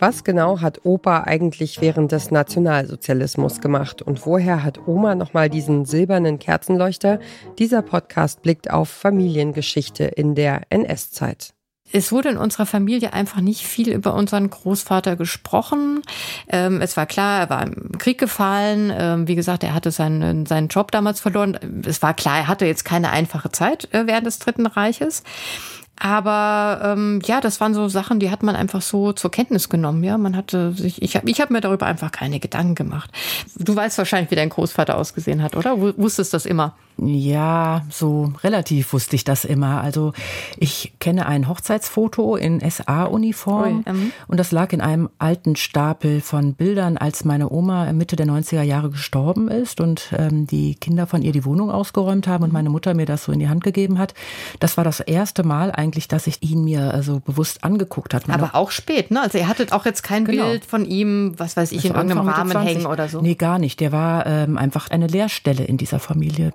Was genau hat Opa eigentlich während des Nationalsozialismus gemacht und woher hat Oma nochmal diesen silbernen Kerzenleuchter? Dieser Podcast blickt auf Familiengeschichte in der NS-Zeit. Es wurde in unserer Familie einfach nicht viel über unseren Großvater gesprochen. Ähm, es war klar, er war im Krieg gefallen. Ähm, wie gesagt, er hatte seinen, seinen Job damals verloren. Es war klar, er hatte jetzt keine einfache Zeit äh, während des Dritten Reiches. Aber ähm, ja, das waren so Sachen, die hat man einfach so zur Kenntnis genommen. Ja, man hatte sich, ich habe ich hab mir darüber einfach keine Gedanken gemacht. Du weißt wahrscheinlich, wie dein Großvater ausgesehen hat, oder? Wusstest das immer? Ja, so relativ wusste ich das immer. Also ich kenne ein Hochzeitsfoto in SA-Uniform ähm. und das lag in einem alten Stapel von Bildern, als meine Oma Mitte der 90er Jahre gestorben ist und ähm, die Kinder von ihr die Wohnung ausgeräumt haben und meine Mutter mir das so in die Hand gegeben hat. Das war das erste Mal eigentlich, dass ich ihn mir also bewusst angeguckt hat. Aber auch spät, ne? Also ihr hattet auch jetzt kein genau. Bild von ihm, was weiß ich, also in irgendeinem Rahmen hängen oder so. Nee, gar nicht. Der war ähm, einfach eine Leerstelle in dieser Familie.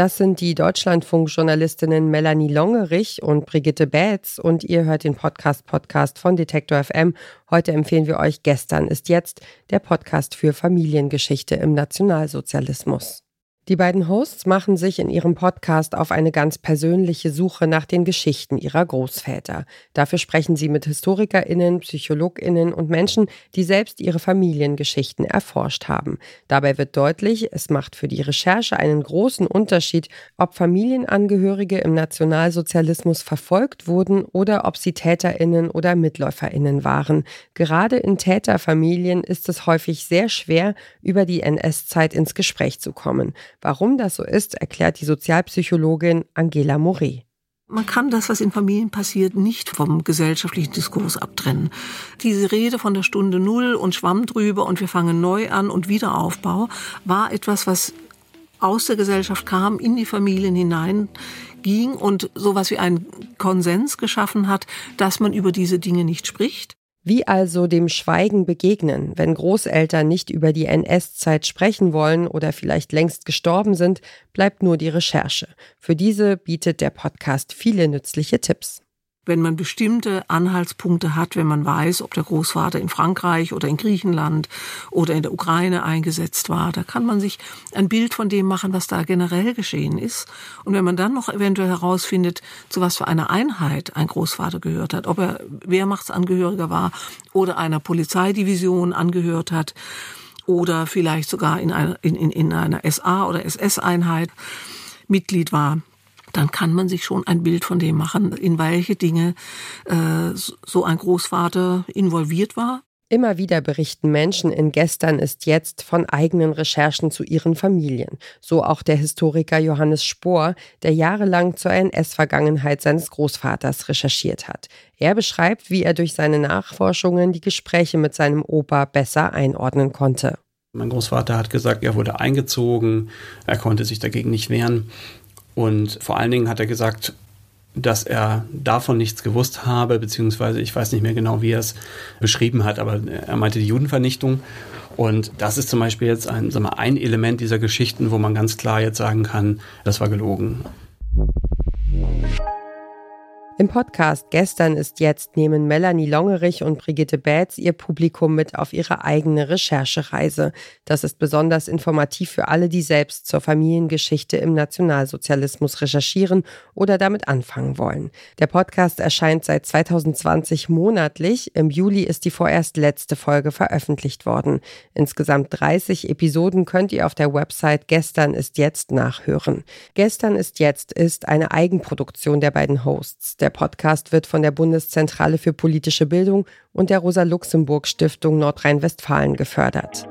Das sind die Deutschlandfunk-Journalistinnen Melanie Longerich und Brigitte Bätz und ihr hört den Podcast Podcast von Detektor FM. Heute empfehlen wir euch Gestern ist jetzt der Podcast für Familiengeschichte im Nationalsozialismus. Die beiden Hosts machen sich in ihrem Podcast auf eine ganz persönliche Suche nach den Geschichten ihrer Großväter. Dafür sprechen sie mit Historikerinnen, Psychologinnen und Menschen, die selbst ihre Familiengeschichten erforscht haben. Dabei wird deutlich, es macht für die Recherche einen großen Unterschied, ob Familienangehörige im Nationalsozialismus verfolgt wurden oder ob sie Täterinnen oder Mitläuferinnen waren. Gerade in Täterfamilien ist es häufig sehr schwer, über die NS-Zeit ins Gespräch zu kommen. Warum das so ist, erklärt die Sozialpsychologin Angela Moret. Man kann das, was in Familien passiert, nicht vom gesellschaftlichen Diskurs abtrennen. Diese Rede von der Stunde Null und Schwamm drüber und wir fangen neu an und Wiederaufbau war etwas, was aus der Gesellschaft kam, in die Familien hinein ging und sowas wie einen Konsens geschaffen hat, dass man über diese Dinge nicht spricht. Wie also dem Schweigen begegnen, wenn Großeltern nicht über die NS-Zeit sprechen wollen oder vielleicht längst gestorben sind, bleibt nur die Recherche. Für diese bietet der Podcast viele nützliche Tipps wenn man bestimmte Anhaltspunkte hat, wenn man weiß, ob der Großvater in Frankreich oder in Griechenland oder in der Ukraine eingesetzt war, da kann man sich ein Bild von dem machen, was da generell geschehen ist. Und wenn man dann noch eventuell herausfindet, zu was für einer Einheit ein Großvater gehört hat, ob er Wehrmachtsangehöriger war oder einer Polizeidivision angehört hat oder vielleicht sogar in einer, in, in, in einer SA oder SS-Einheit Mitglied war, dann kann man sich schon ein Bild von dem machen, in welche Dinge äh, so ein Großvater involviert war. Immer wieder berichten Menschen in Gestern ist jetzt von eigenen Recherchen zu ihren Familien. So auch der Historiker Johannes Spohr, der jahrelang zur NS-Vergangenheit seines Großvaters recherchiert hat. Er beschreibt, wie er durch seine Nachforschungen die Gespräche mit seinem Opa besser einordnen konnte. Mein Großvater hat gesagt, er wurde eingezogen, er konnte sich dagegen nicht wehren. Und vor allen Dingen hat er gesagt, dass er davon nichts gewusst habe, beziehungsweise ich weiß nicht mehr genau, wie er es beschrieben hat, aber er meinte die Judenvernichtung. Und das ist zum Beispiel jetzt ein, sagen wir, ein Element dieser Geschichten, wo man ganz klar jetzt sagen kann, das war gelogen. Im Podcast Gestern ist jetzt nehmen Melanie Longerich und Brigitte Bätz ihr Publikum mit auf ihre eigene Recherchereise. Das ist besonders informativ für alle, die selbst zur Familiengeschichte im Nationalsozialismus recherchieren oder damit anfangen wollen. Der Podcast erscheint seit 2020 monatlich. Im Juli ist die vorerst letzte Folge veröffentlicht worden. Insgesamt 30 Episoden könnt ihr auf der Website Gestern ist jetzt nachhören. Gestern ist jetzt ist eine Eigenproduktion der beiden Hosts. Der der Podcast wird von der Bundeszentrale für politische Bildung und der Rosa-Luxemburg-Stiftung Nordrhein-Westfalen gefördert.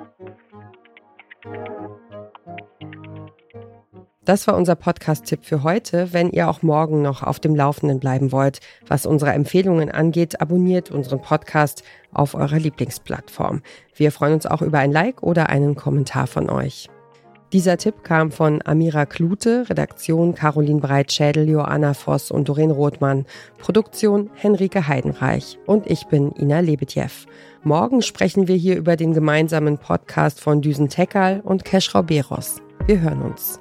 Das war unser Podcast-Tipp für heute. Wenn ihr auch morgen noch auf dem Laufenden bleiben wollt, was unsere Empfehlungen angeht, abonniert unseren Podcast auf eurer Lieblingsplattform. Wir freuen uns auch über ein Like oder einen Kommentar von euch. Dieser Tipp kam von Amira Klute, Redaktion Caroline Breitschädel, Joanna Voss und Doreen Rothmann, Produktion Henrike Heidenreich und ich bin Ina Lebetjew. Morgen sprechen wir hier über den gemeinsamen Podcast von Düsen Tekal und Keschrau Beros. Wir hören uns.